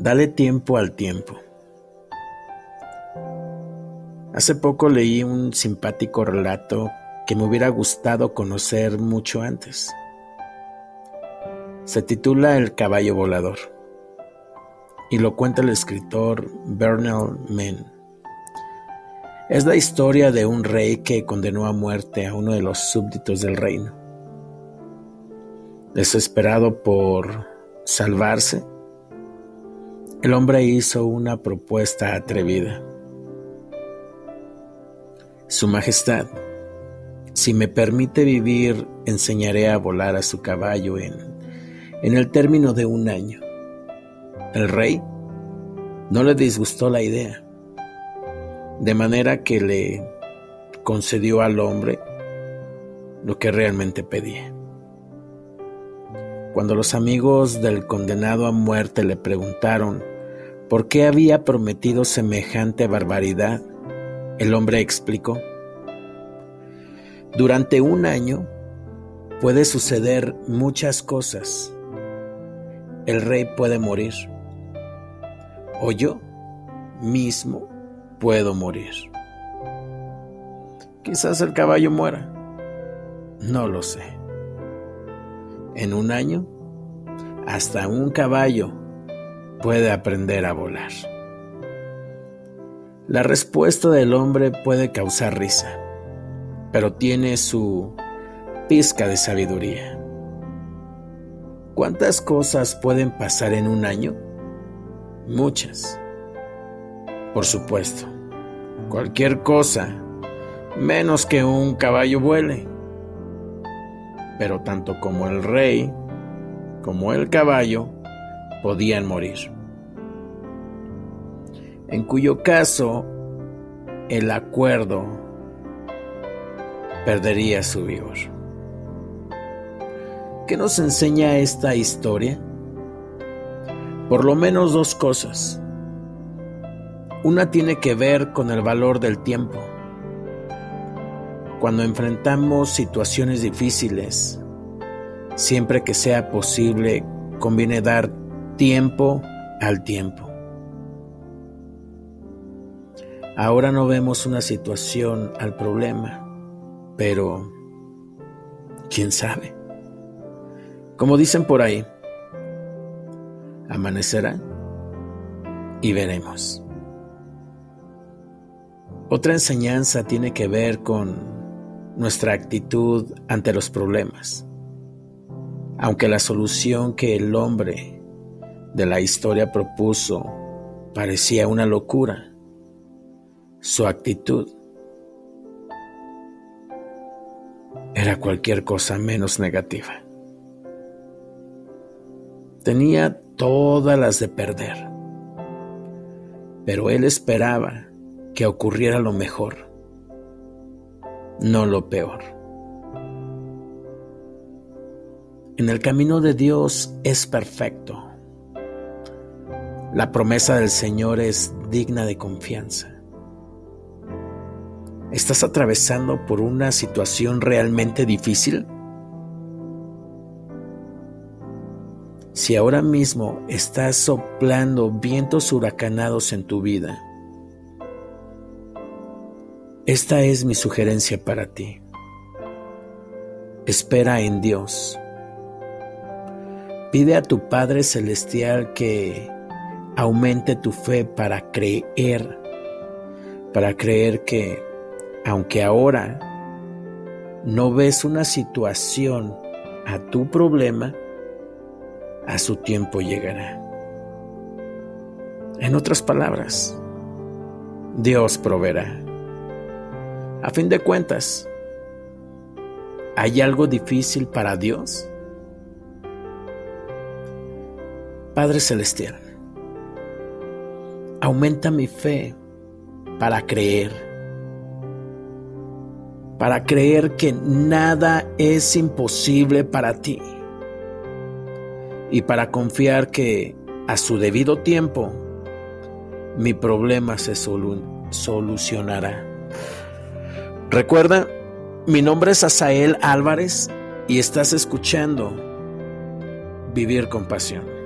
Dale tiempo al tiempo. Hace poco leí un simpático relato que me hubiera gustado conocer mucho antes. Se titula El caballo volador y lo cuenta el escritor Bernard Mann. Es la historia de un rey que condenó a muerte a uno de los súbditos del reino. Desesperado por salvarse, el hombre hizo una propuesta atrevida. Su Majestad, si me permite vivir, enseñaré a volar a su caballo en, en el término de un año. El rey no le disgustó la idea, de manera que le concedió al hombre lo que realmente pedía. Cuando los amigos del condenado a muerte le preguntaron por qué había prometido semejante barbaridad, el hombre explicó, durante un año puede suceder muchas cosas. El rey puede morir, o yo mismo puedo morir. Quizás el caballo muera, no lo sé. En un año, hasta un caballo puede aprender a volar. La respuesta del hombre puede causar risa, pero tiene su pizca de sabiduría. ¿Cuántas cosas pueden pasar en un año? Muchas. Por supuesto, cualquier cosa, menos que un caballo vuele pero tanto como el rey como el caballo podían morir. En cuyo caso el acuerdo perdería su vigor. ¿Qué nos enseña esta historia? Por lo menos dos cosas. Una tiene que ver con el valor del tiempo cuando enfrentamos situaciones difíciles, siempre que sea posible, conviene dar tiempo al tiempo. Ahora no vemos una situación al problema, pero quién sabe. Como dicen por ahí, amanecerá y veremos. Otra enseñanza tiene que ver con nuestra actitud ante los problemas. Aunque la solución que el hombre de la historia propuso parecía una locura, su actitud era cualquier cosa menos negativa. Tenía todas las de perder, pero él esperaba que ocurriera lo mejor no lo peor. En el camino de Dios es perfecto. La promesa del Señor es digna de confianza. ¿Estás atravesando por una situación realmente difícil? Si ahora mismo estás soplando vientos huracanados en tu vida, esta es mi sugerencia para ti. Espera en Dios. Pide a tu Padre Celestial que aumente tu fe para creer, para creer que aunque ahora no ves una situación a tu problema, a su tiempo llegará. En otras palabras, Dios proveerá. A fin de cuentas, ¿hay algo difícil para Dios? Padre Celestial, aumenta mi fe para creer, para creer que nada es imposible para ti y para confiar que a su debido tiempo mi problema se solucionará. Recuerda, mi nombre es Asael Álvarez y estás escuchando Vivir con Pasión.